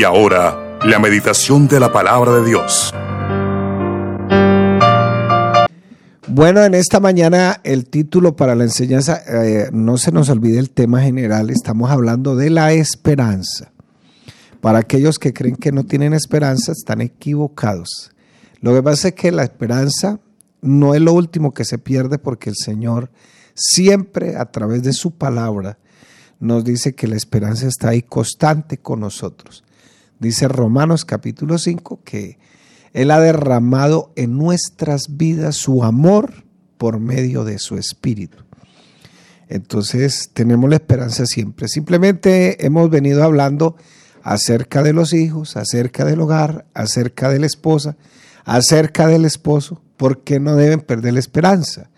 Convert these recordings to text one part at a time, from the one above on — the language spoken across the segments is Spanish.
Y ahora, la meditación de la palabra de Dios. Bueno, en esta mañana el título para la enseñanza, eh, no se nos olvide el tema general, estamos hablando de la esperanza. Para aquellos que creen que no tienen esperanza, están equivocados. Lo que pasa es que la esperanza no es lo último que se pierde porque el Señor siempre a través de su palabra nos dice que la esperanza está ahí constante con nosotros. Dice Romanos capítulo 5 que Él ha derramado en nuestras vidas su amor por medio de su espíritu. Entonces tenemos la esperanza siempre. Simplemente hemos venido hablando acerca de los hijos, acerca del hogar, acerca de la esposa, acerca del esposo, porque no deben perder la esperanza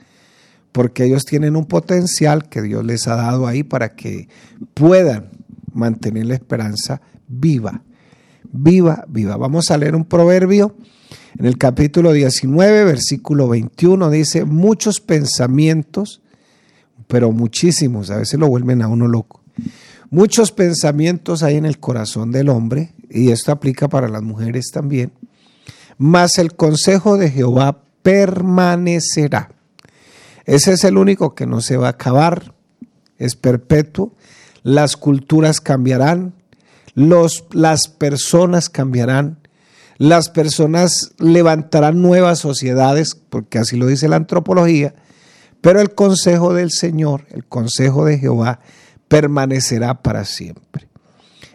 porque ellos tienen un potencial que Dios les ha dado ahí para que puedan mantener la esperanza viva, viva, viva. Vamos a leer un proverbio en el capítulo 19, versículo 21, dice, muchos pensamientos, pero muchísimos, a veces lo vuelven a uno loco. Muchos pensamientos hay en el corazón del hombre, y esto aplica para las mujeres también, mas el consejo de Jehová permanecerá. Ese es el único que no se va a acabar, es perpetuo. Las culturas cambiarán, los, las personas cambiarán, las personas levantarán nuevas sociedades, porque así lo dice la antropología, pero el consejo del Señor, el consejo de Jehová, permanecerá para siempre.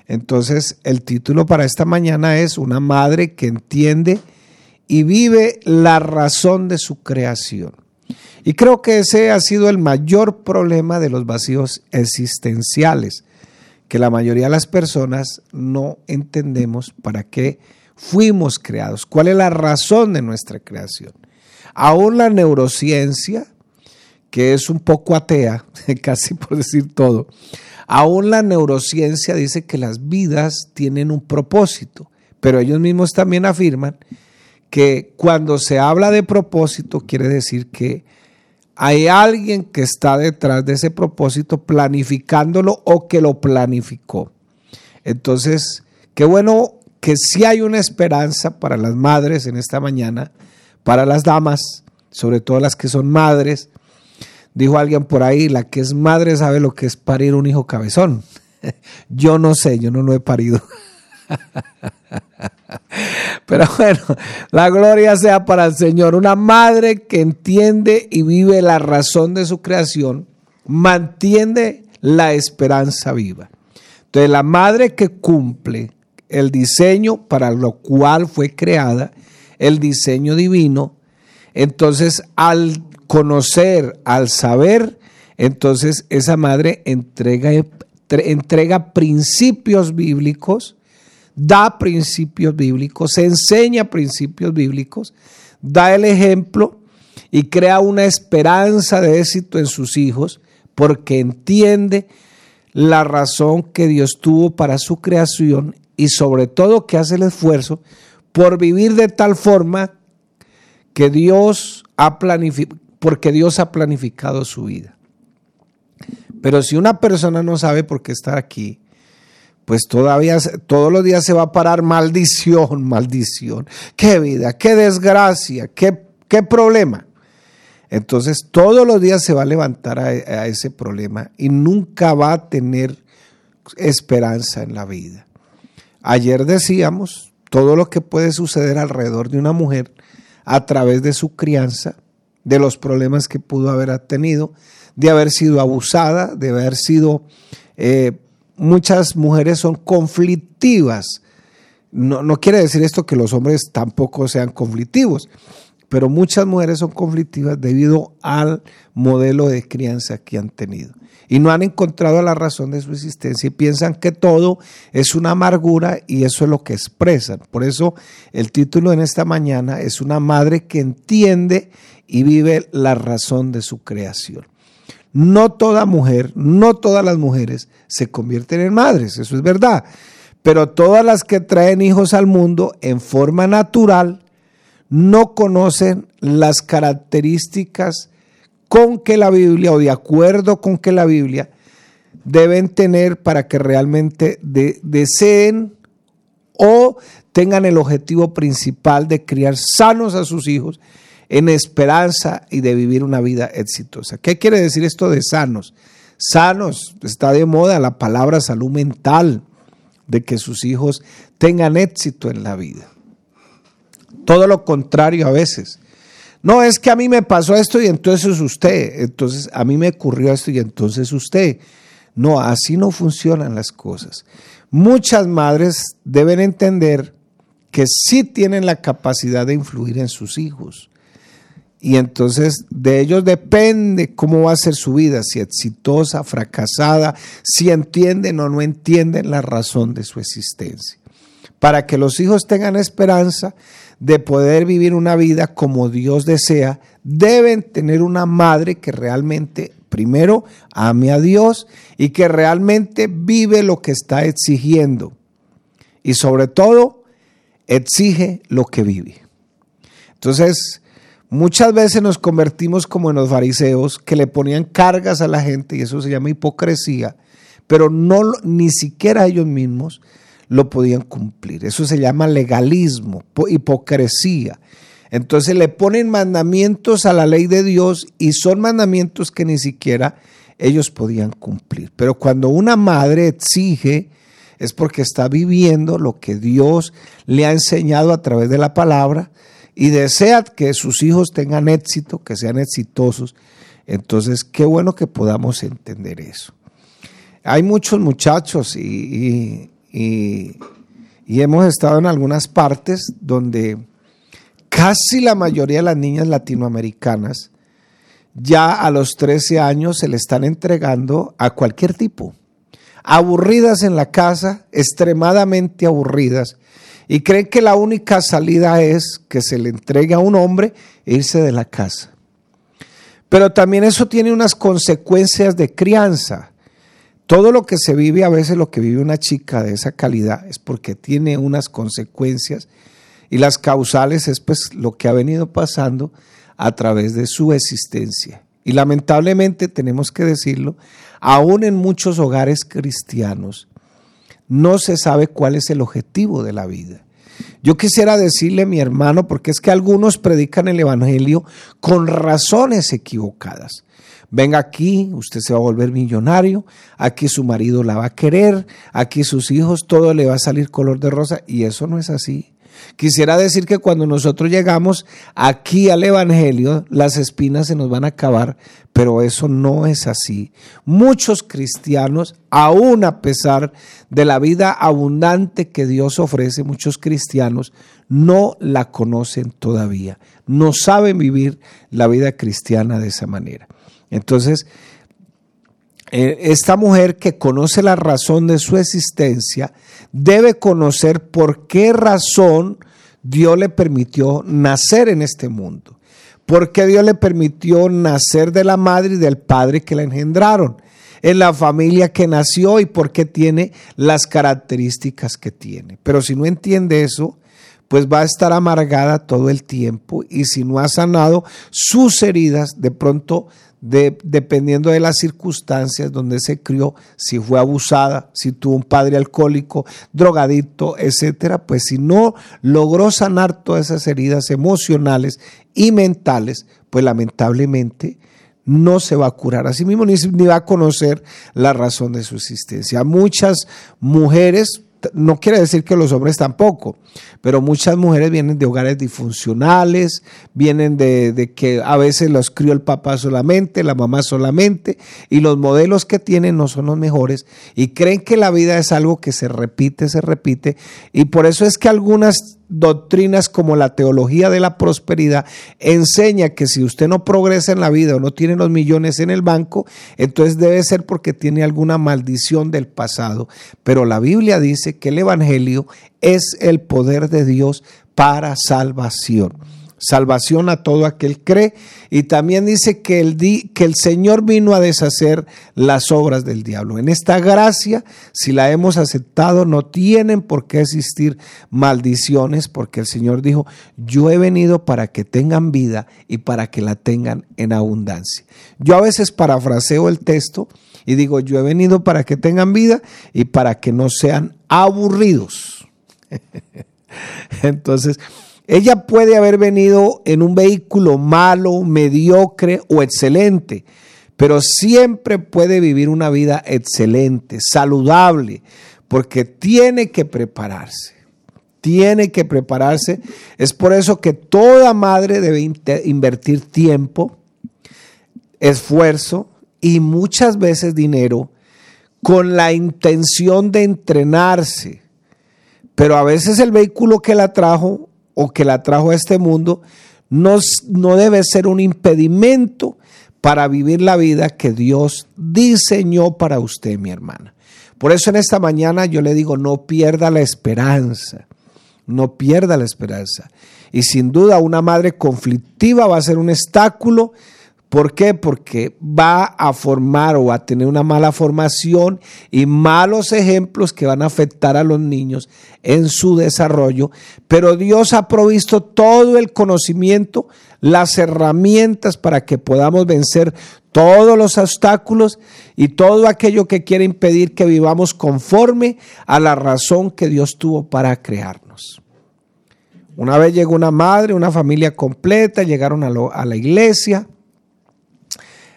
Entonces, el título para esta mañana es Una madre que entiende y vive la razón de su creación. Y creo que ese ha sido el mayor problema de los vacíos existenciales, que la mayoría de las personas no entendemos para qué fuimos creados, cuál es la razón de nuestra creación. Aún la neurociencia, que es un poco atea, casi por decir todo, aún la neurociencia dice que las vidas tienen un propósito, pero ellos mismos también afirman que cuando se habla de propósito quiere decir que hay alguien que está detrás de ese propósito planificándolo o que lo planificó. Entonces, qué bueno que sí hay una esperanza para las madres en esta mañana, para las damas, sobre todo las que son madres. Dijo alguien por ahí, la que es madre sabe lo que es parir un hijo cabezón. Yo no sé, yo no lo he parido. Pero bueno, la gloria sea para el Señor. Una madre que entiende y vive la razón de su creación, mantiene la esperanza viva. Entonces, la madre que cumple el diseño para lo cual fue creada, el diseño divino, entonces al conocer, al saber, entonces esa madre entrega, entrega principios bíblicos da principios bíblicos, enseña principios bíblicos, da el ejemplo y crea una esperanza de éxito en sus hijos porque entiende la razón que Dios tuvo para su creación y sobre todo que hace el esfuerzo por vivir de tal forma que Dios ha planificado, porque Dios ha planificado su vida. Pero si una persona no sabe por qué está aquí, pues todavía todos los días se va a parar maldición, maldición. Qué vida, qué desgracia, qué, qué problema. Entonces todos los días se va a levantar a, ese problema y nunca va a tener esperanza en la vida. Ayer decíamos todo lo que puede suceder alrededor de una mujer a través de su crianza, de los problemas que pudo haber tenido, de haber sido abusada, de haber sido eh, muchas mujeres son conflictivas. No, no, quiere decir esto que los hombres tampoco sean conflictivos, pero muchas mujeres son conflictivas debido al modelo de crianza que han tenido. Y no han encontrado la razón de su existencia y piensan que todo es una amargura y eso es lo que expresan. Por eso el título en esta mañana es una madre que entiende y vive la razón de su creación. No toda mujer, no todas las mujeres se convierten en madres, eso es verdad. Pero todas las que traen hijos al mundo en forma natural no conocen las características con que la Biblia o de acuerdo con que la Biblia deben tener para que realmente deseen o tengan el objetivo principal de criar sanos a sus hijos en esperanza y de vivir una vida exitosa. ¿Qué quiere decir esto de sanos? Sanos, está de moda la palabra salud mental, de que sus hijos tengan éxito en la vida. Todo lo contrario a veces. No, es que a mí me pasó esto y entonces usted, entonces a mí me ocurrió esto y entonces usted. No, así no funcionan las cosas. Muchas madres deben entender que sí tienen la capacidad de influir en sus hijos. Y entonces de ellos depende cómo va a ser su vida, si exitosa, fracasada, si entienden o no entienden la razón de su existencia. Para que los hijos tengan esperanza de poder vivir una vida como Dios desea, deben tener una madre que realmente, primero, ame a Dios y que realmente vive lo que está exigiendo. Y sobre todo, exige lo que vive. Entonces, Muchas veces nos convertimos como en los fariseos que le ponían cargas a la gente y eso se llama hipocresía, pero no ni siquiera ellos mismos lo podían cumplir. Eso se llama legalismo, hipocresía. Entonces le ponen mandamientos a la ley de Dios y son mandamientos que ni siquiera ellos podían cumplir. Pero cuando una madre exige, es porque está viviendo lo que Dios le ha enseñado a través de la palabra y desea que sus hijos tengan éxito, que sean exitosos. Entonces, qué bueno que podamos entender eso. Hay muchos muchachos y, y, hemos estado en algunas partes donde casi la mayoría de las niñas latinoamericanas ya a los 13 años se le están entregando a cualquier tipo. Aburridas en la casa, extremadamente aburridas, y creen que la única salida es que se le entregue a un hombre e irse de la casa. Pero también eso tiene unas consecuencias de crianza. Todo lo que se vive, a veces lo que vive una chica de esa calidad, es porque tiene unas consecuencias y las causales es pues lo que ha venido pasando a través de su existencia. Y lamentablemente tenemos que decirlo, aún en muchos hogares cristianos, no se sabe cuál es el objetivo de la vida. Yo quisiera decirle, mi hermano, porque es que algunos predican el Evangelio con razones equivocadas. Venga aquí, usted se va a volver millonario, aquí su marido la va a querer, aquí sus hijos, todo le va a salir color de rosa, y eso no es así. Quisiera decir que cuando nosotros llegamos aquí al Evangelio, las espinas se nos van a acabar, pero eso no es así. Muchos cristianos, aún a pesar de la vida abundante que Dios ofrece, muchos cristianos no la conocen todavía, no saben vivir la vida cristiana de esa manera. Entonces, esta mujer que conoce la razón de su existencia debe conocer por qué razón Dios le permitió nacer en este mundo. ¿Por qué Dios le permitió nacer de la madre y del padre que la engendraron? En la familia que nació y por qué tiene las características que tiene. Pero si no entiende eso, pues va a estar amargada todo el tiempo y si no ha sanado sus heridas, de pronto dependiendo de las circunstancias donde se crió, si fue abusada, si tuvo un padre alcohólico, drogadicto, etcétera, pues si no logró sanar todas esas heridas emocionales y mentales, pues lamentablemente no se va a curar a sí mismo ni, ni va a conocer la razón de su existencia. Muchas mujeres no quiere decir que los hombres tampoco, pero muchas mujeres vienen de hogares disfuncionales, vienen de, que a veces los crió el papá solamente, la mamá solamente, y los modelos que tienen no son los mejores, y creen que la vida es algo que se repite, se repite, y por eso es que algunas doctrinas como la teología de la prosperidad enseña que si usted no progresa en la vida o no tiene los millones en el banco, entonces debe ser porque tiene alguna maldición del pasado. Pero la Biblia dice que el Evangelio es el poder de Dios para salvación salvación a todo aquel cree. Y también dice que el, que el Señor vino a deshacer las obras del diablo. En esta gracia, si la hemos aceptado, no tienen por qué existir maldiciones, porque el Señor dijo, yo he venido para que tengan vida y para que la tengan en abundancia. Yo a veces parafraseo el texto y digo, yo he venido para que tengan vida y para que no sean aburridos. Entonces, ella puede haber venido en un vehículo malo, mediocre o excelente, pero siempre puede vivir una vida excelente, saludable, porque tiene que prepararse. Tiene que prepararse. Es por eso que toda madre debe invertir tiempo, esfuerzo y muchas veces dinero con la intención de entrenarse. Pero a veces el vehículo que la trajo o que la trajo a este mundo no, no debe ser un impedimento para vivir la vida que Dios diseñó para usted, mi hermana. Por eso en esta mañana yo le digo, no pierda la esperanza, no pierda la esperanza. Y sin duda una madre conflictiva va a ser un obstáculo ¿Por qué? Porque va a formar o a tener una mala formación y malos ejemplos que van a afectar a los niños en su desarrollo. Pero Dios ha provisto todo el conocimiento, las herramientas para que podamos vencer todos los obstáculos y todo aquello que quiere impedir que vivamos conforme a la razón que Dios tuvo para crearnos. Una vez llegó una madre, una familia completa, llegaron a, a la iglesia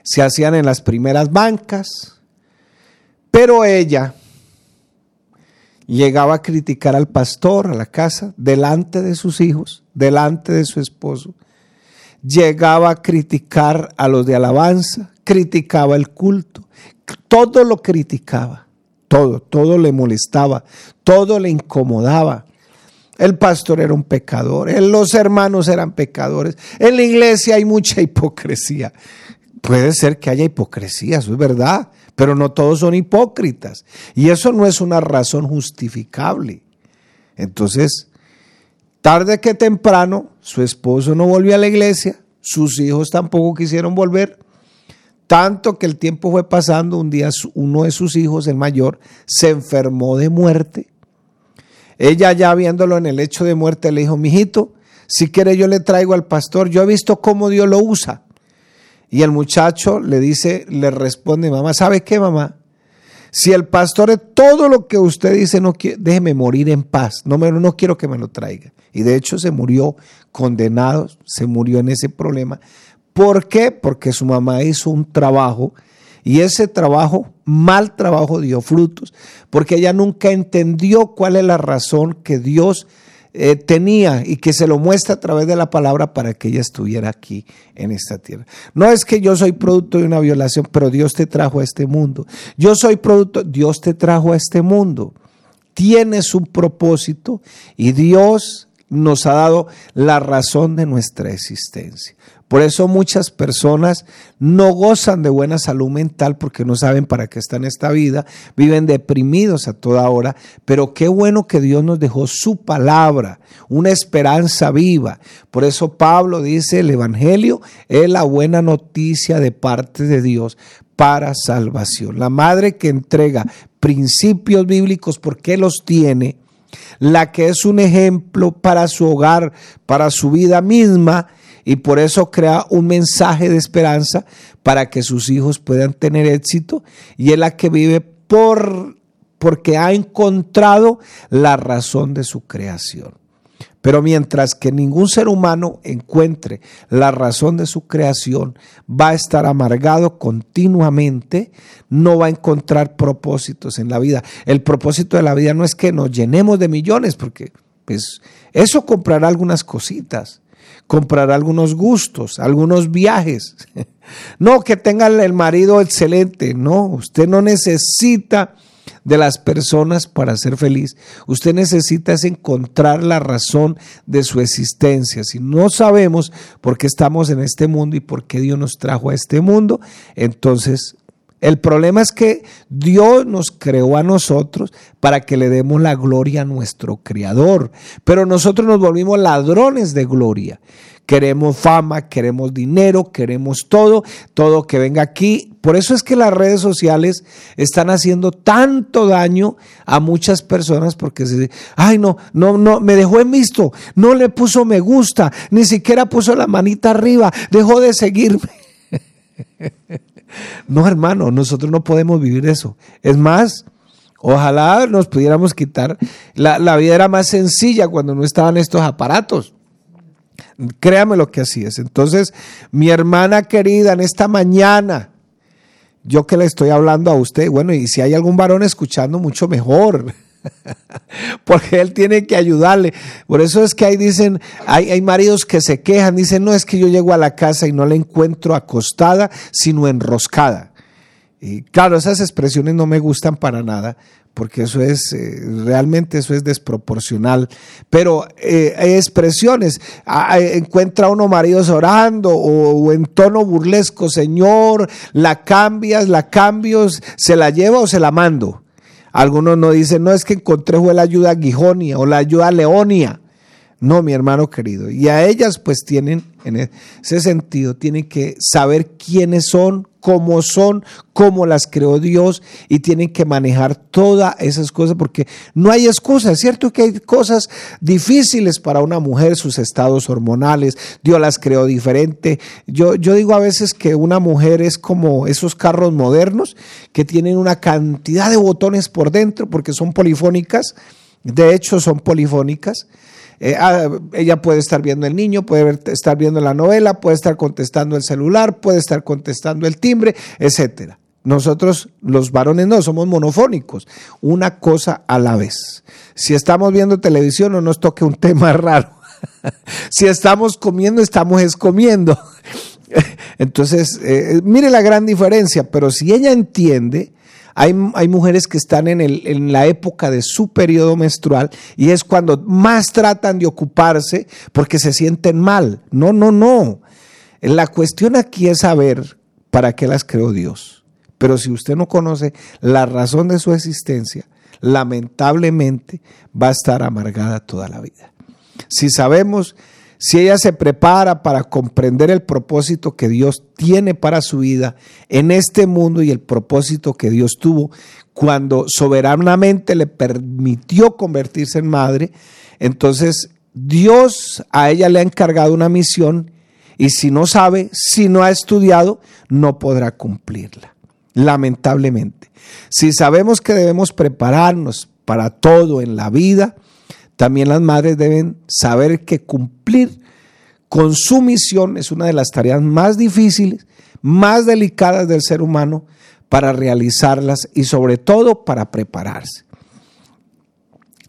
se hacían en las primeras bancas, pero ella llegaba a criticar al pastor a la casa delante de sus hijos, delante de su esposo. Llegaba a criticar a los de alabanza, criticaba el culto, todo lo criticaba, todo, todo le molestaba, todo le incomodaba. El pastor era un pecador, los hermanos eran pecadores, en la iglesia hay mucha hipocresía. Puede ser que haya hipocresía, eso es verdad, pero no todos son hipócritas. Y eso no es una razón justificable. Entonces, tarde que temprano, su esposo no volvió a la iglesia, sus hijos tampoco quisieron volver, tanto que el tiempo fue pasando, un día uno de sus hijos, el mayor, se enfermó de muerte. Ella ya viéndolo en el hecho de muerte le dijo, mijito, si quiere yo le traigo al pastor, yo he visto cómo Dios lo usa. Y el muchacho le dice, le responde, mamá, ¿sabe qué, mamá? Si el pastor es todo lo que usted dice, no déjeme morir en paz, no, me, no quiero que me lo traiga. Y de hecho se murió condenado, se murió en ese problema. ¿Por qué? Porque su mamá hizo un trabajo y ese trabajo, mal trabajo, dio frutos, porque ella nunca entendió cuál es la razón que Dios eh, tenía y que se lo muestra a través de la palabra para que ella estuviera aquí en esta tierra. No es que yo soy producto de una violación, pero Dios te trajo a este mundo. Yo soy producto, Dios te trajo a este mundo. Tienes un propósito y Dios nos ha dado la razón de nuestra existencia. Por eso muchas personas no gozan de buena salud mental porque no saben para qué están en esta vida, viven deprimidos a toda hora, pero qué bueno que Dios nos dejó su palabra, una esperanza viva. Por eso Pablo dice, el Evangelio es la buena noticia de parte de Dios para salvación. La madre que entrega principios bíblicos porque los tiene, la que es un ejemplo para su hogar, para su vida misma, y por eso crea un mensaje de esperanza para que sus hijos puedan tener éxito y es la que vive por porque ha encontrado la razón de su creación. Pero mientras que ningún ser humano encuentre la razón de su creación, va a estar amargado continuamente, no va a encontrar propósitos en la vida. El propósito de la vida no es que nos llenemos de millones, porque pues, eso comprará algunas cositas, comprar algunos gustos, algunos viajes. No que tenga el marido excelente, no, usted no necesita de las personas para ser feliz. Usted necesita es encontrar la razón de su existencia. Si no sabemos por qué estamos en este mundo y por qué Dios nos trajo a este mundo, entonces el problema es que Dios nos creó a nosotros para que le demos la gloria a nuestro Creador, pero nosotros nos volvimos ladrones de gloria. Queremos fama, queremos dinero, queremos todo, todo que venga aquí. Por eso es que las redes sociales están haciendo tanto daño a muchas personas porque se dice, ay no, no, no, me dejó en visto, no le puso me gusta, ni siquiera puso la manita arriba, dejó de seguirme. No, hermano, nosotros no podemos vivir eso. Es más, Ojalá nos pudiéramos quitar. La, la vida era más sencilla cuando no estaban estos aparatos. Créame lo que así es. Entonces, mi hermana querida, en esta mañana, yo que le estoy hablando a usted, bueno, y si hay algún varón escuchando, mucho mejor. Porque él tiene que ayudarle. Por eso es que ahí dicen, hay, hay maridos que se quejan, dicen, no es que yo llego a la casa y no la encuentro acostada, sino enroscada. Y claro, esas expresiones no me gustan para nada, porque eso es, eh, realmente eso es desproporcional. Pero eh, hay expresiones, encuentra uno maridos orando o, en tono burlesco, Señor, la cambias, la cambios, se la lleva o se la mando. Algunos no dicen, no es que encontré fue la ayuda Gijonia o la ayuda Leonia. No, mi hermano querido. Y a ellas pues tienen, en ese sentido, tienen que saber quiénes son, cómo son, cómo las creó Dios y tienen que manejar todas esas cosas porque no hay excusas, es cierto que hay cosas difíciles para una mujer, sus estados hormonales, Dios las creó diferente. Yo, yo digo a veces que una mujer es como esos carros modernos que tienen una cantidad de botones por dentro porque son polifónicas, de hecho son polifónicas eh, ah, ella puede estar viendo el niño, puede estar viendo la novela, puede estar contestando el celular, puede estar contestando el timbre, etcétera. Nosotros, los varones, no, somos monofónicos, una cosa a la vez. Si estamos viendo televisión, no nos toque un tema raro. si estamos comiendo, estamos escomiendo. Entonces, eh, mire la gran diferencia, pero si ella entiende hay, mujeres que están en, el, en la época de su periodo menstrual y es cuando más tratan de ocuparse porque se sienten mal. No, no, no. La cuestión aquí es saber para qué las creó Dios. Pero si usted no conoce la razón de su existencia, lamentablemente va a estar amargada toda la vida. Si sabemos si ella se prepara para comprender el propósito que Dios tiene para su vida en este mundo y el propósito que Dios tuvo cuando soberanamente le permitió convertirse en madre, entonces Dios a ella le ha encargado una misión y si no sabe, si no ha estudiado, no podrá cumplirla, lamentablemente. Si sabemos que debemos prepararnos para todo en la vida, también las madres deben saber que cumplir con su misión es una de las tareas más difíciles, más delicadas del ser humano para realizarlas y sobre todo para prepararse.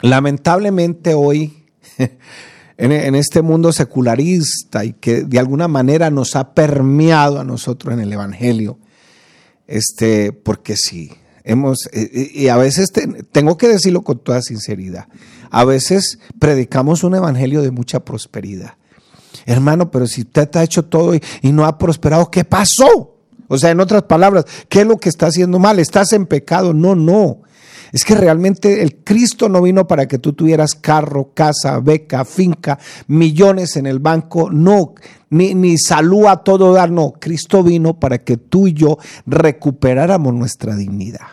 Lamentablemente hoy, en, este mundo secularista y que de alguna manera nos ha permeado a nosotros en el Evangelio, este, porque sí, hemos, eh, eh, y a veces tengo que decirlo con toda sinceridad, a veces predicamos un evangelio de mucha prosperidad. Hermano, pero si usted ha hecho todo y, no ha prosperado, ¿qué pasó? O sea, en otras palabras, ¿qué es lo que está haciendo mal? ¿Estás en pecado? No, no. Es que realmente el Cristo no vino para que tú tuvieras carro, casa, beca, finca, millones en el banco. No, ni, ni salud a todo dar. No, Cristo vino para que tú y yo recuperáramos nuestra dignidad.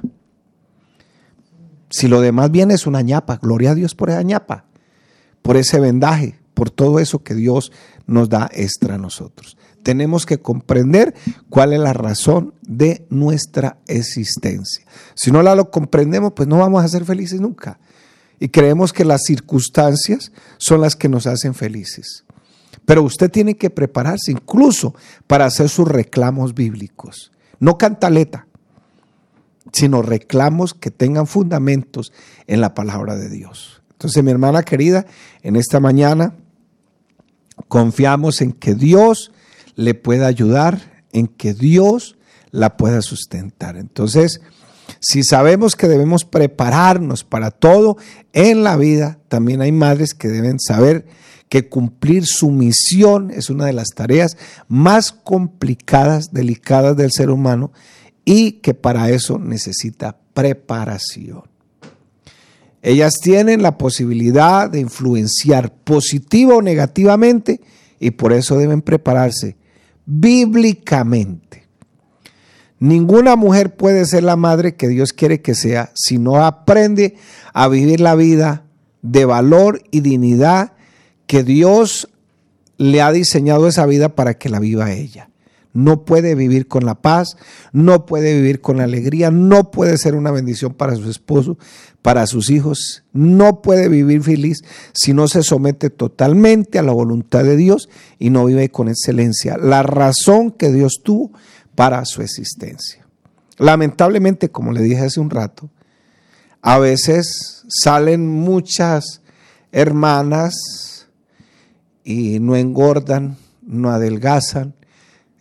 Si lo demás viene es una ñapa, gloria a Dios por esa ñapa, por ese vendaje, por todo eso que Dios nos da extra a nosotros. Tenemos que comprender cuál es la razón de nuestra existencia. Si no la lo comprendemos, pues no vamos a ser felices nunca. Y creemos que las circunstancias son las que nos hacen felices. Pero usted tiene que prepararse incluso para hacer sus reclamos bíblicos. No cantaleta, sino reclamos que tengan fundamentos en la palabra de Dios. Entonces, mi hermana querida, en esta mañana confiamos en que Dios le pueda ayudar, en que Dios la pueda sustentar. Entonces, si sabemos que debemos prepararnos para todo en la vida, también hay madres que deben saber que cumplir su misión es una de las tareas más complicadas, delicadas del ser humano y que para eso necesita preparación. Ellas tienen la posibilidad de influenciar positiva o negativamente y por eso deben prepararse bíblicamente. Ninguna mujer puede ser la madre que Dios quiere que sea si no aprende a vivir la vida de valor y dignidad que Dios le ha diseñado esa vida para que la viva ella. No puede vivir con la paz, no puede vivir con la alegría, no puede ser una bendición para su esposo, para sus hijos, no puede vivir feliz si no se somete totalmente a la voluntad de Dios y no vive con excelencia, la razón que Dios tuvo para su existencia. Lamentablemente, como le dije hace un rato, a veces salen muchas hermanas y no engordan, no adelgazan,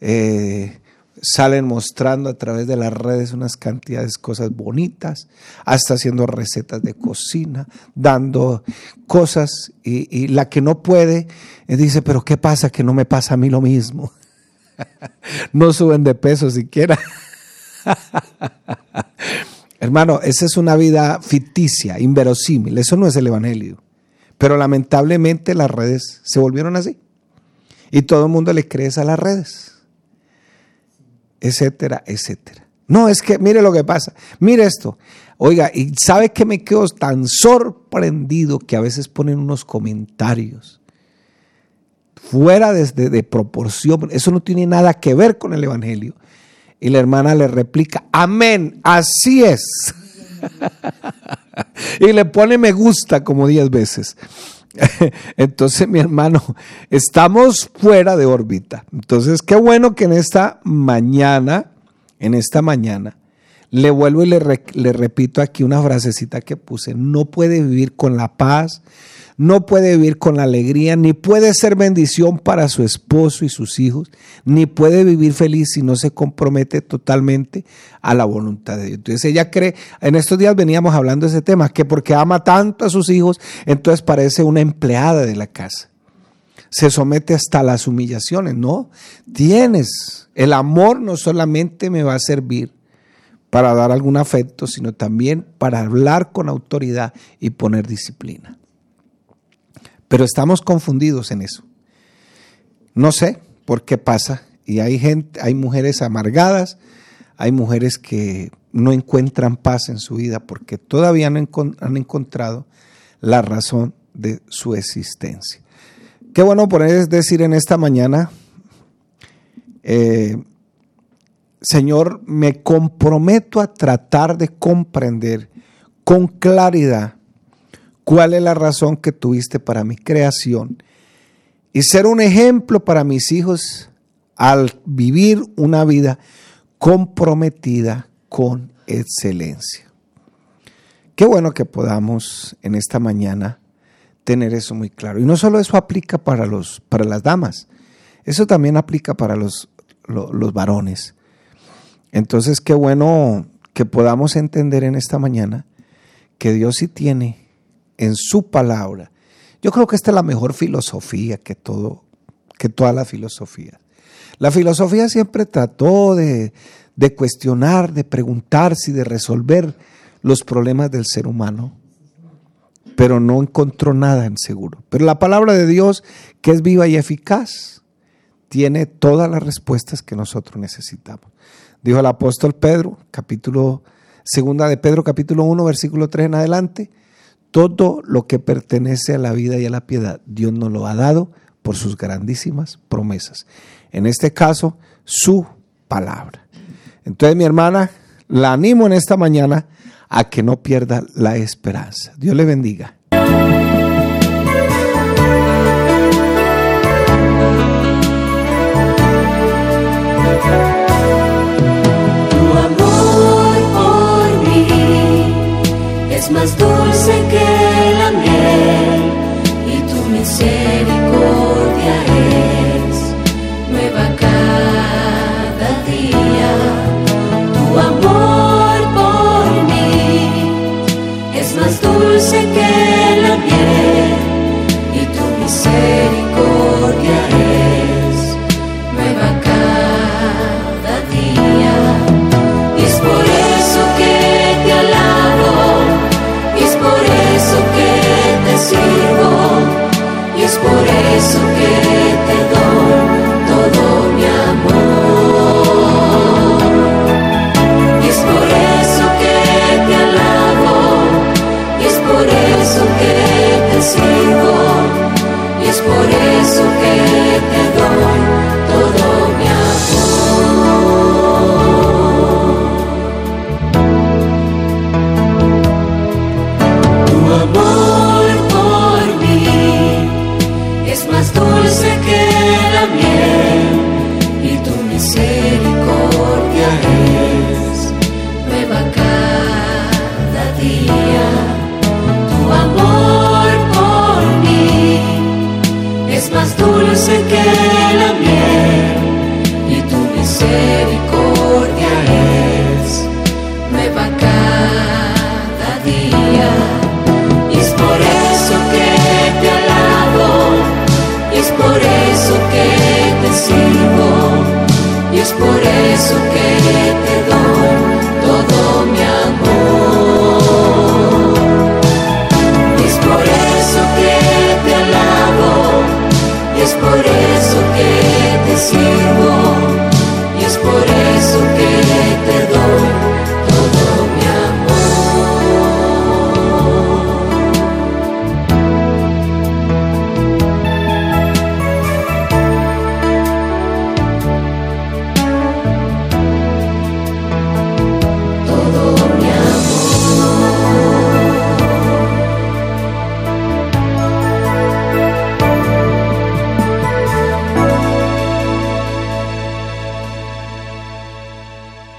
eh, salen mostrando a través de las redes unas cantidades de cosas bonitas, hasta haciendo recetas de cocina, dando cosas y, la que no puede eh, dice, pero ¿qué pasa que no me pasa a mí lo mismo? no suben de peso siquiera. Hermano, esa es una vida ficticia, inverosímil, eso no es el Evangelio. Pero lamentablemente las redes se volvieron así. Y todo el mundo le cree a las redes etcétera, etcétera. No, es que mire lo que pasa. Mire esto. Oiga, y sabe que me quedo tan sorprendido que a veces ponen unos comentarios fuera de, de, proporción. Eso no tiene nada que ver con el Evangelio. Y la hermana le replica, amén, así es. y le pone me gusta como diez veces. Entonces, mi hermano, estamos fuera de órbita. Entonces, qué bueno que en esta mañana, en esta mañana, le vuelvo y le, repito aquí una frasecita que puse. No puede vivir con la paz, no puede vivir con la alegría, ni puede ser bendición para su esposo y sus hijos, ni puede vivir feliz si no se compromete totalmente a la voluntad de Dios. Entonces ella cree, en estos días veníamos hablando de ese tema, que porque ama tanto a sus hijos, entonces parece una empleada de la casa. Se somete hasta las humillaciones, ¿no? Tienes, el amor no solamente me va a servir para dar algún afecto, sino también para hablar con autoridad y poner disciplina. Pero estamos confundidos en eso. No sé por qué pasa. Y hay gente, hay mujeres amargadas, hay mujeres que no encuentran paz en su vida porque todavía no han encontrado la razón de su existencia. Qué bueno poder decir en esta mañana, eh, Señor, me comprometo a tratar de comprender con claridad cuál es la razón que tuviste para mi creación y ser un ejemplo para mis hijos al vivir una vida comprometida con excelencia. Qué bueno que podamos en esta mañana tener eso muy claro. Y no solo eso aplica para, los, para las damas, eso también aplica para los, los varones. Entonces, qué bueno que podamos entender en esta mañana que Dios sí tiene en su palabra. Yo creo que esta es la mejor filosofía que todo, que toda la filosofía. La filosofía siempre trató de, cuestionar, de preguntarse y de resolver los problemas del ser humano, pero no encontró nada en seguro. Pero la palabra de Dios, que es viva y eficaz, tiene todas las respuestas que nosotros necesitamos. Dijo el apóstol Pedro, capítulo segunda de Pedro, capítulo 1, versículo 3 en adelante, todo lo que pertenece a la vida y a la piedad, Dios nos lo ha dado por sus grandísimas promesas. En este caso, su palabra. Entonces, mi hermana, la animo en esta mañana a que no pierda la esperanza. Dios le bendiga. Его, и